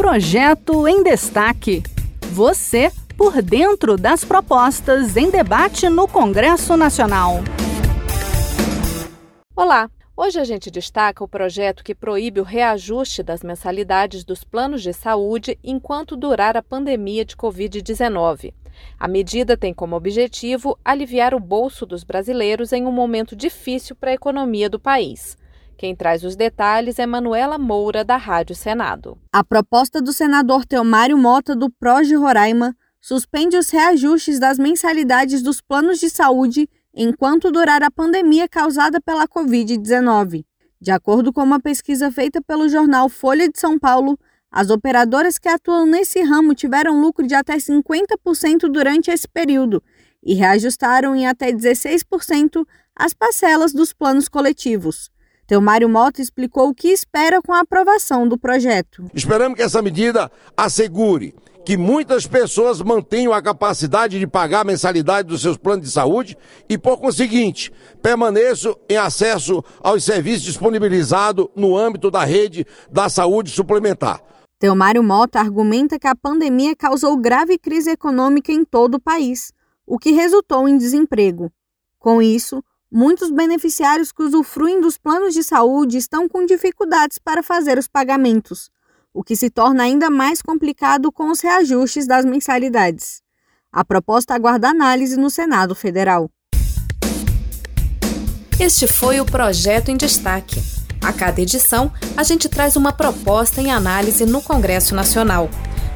Projeto em Destaque. Você por dentro das propostas em debate no Congresso Nacional. Olá! Hoje a gente destaca o projeto que proíbe o reajuste das mensalidades dos planos de saúde enquanto durar a pandemia de Covid-19. A medida tem como objetivo aliviar o bolso dos brasileiros em um momento difícil para a economia do país. Quem traz os detalhes é Manuela Moura, da Rádio Senado. A proposta do senador Teomário Mota, do PROS de Roraima, suspende os reajustes das mensalidades dos planos de saúde enquanto durar a pandemia causada pela Covid-19. De acordo com uma pesquisa feita pelo jornal Folha de São Paulo, as operadoras que atuam nesse ramo tiveram lucro de até 50% durante esse período e reajustaram em até 16% as parcelas dos planos coletivos. Teomário Mota explicou o que espera com a aprovação do projeto. Esperamos que essa medida assegure que muitas pessoas mantenham a capacidade de pagar a mensalidade dos seus planos de saúde e, por conseguinte, permaneçam em acesso aos serviços disponibilizados no âmbito da rede da saúde suplementar. Teomário Mota argumenta que a pandemia causou grave crise econômica em todo o país, o que resultou em desemprego. Com isso, muitos beneficiários que usufruem dos planos de saúde estão com dificuldades para fazer os pagamentos o que se torna ainda mais complicado com os reajustes das mensalidades. A proposta aguarda análise no Senado Federal. Este foi o projeto em destaque. A cada edição, a gente traz uma proposta em análise no Congresso Nacional.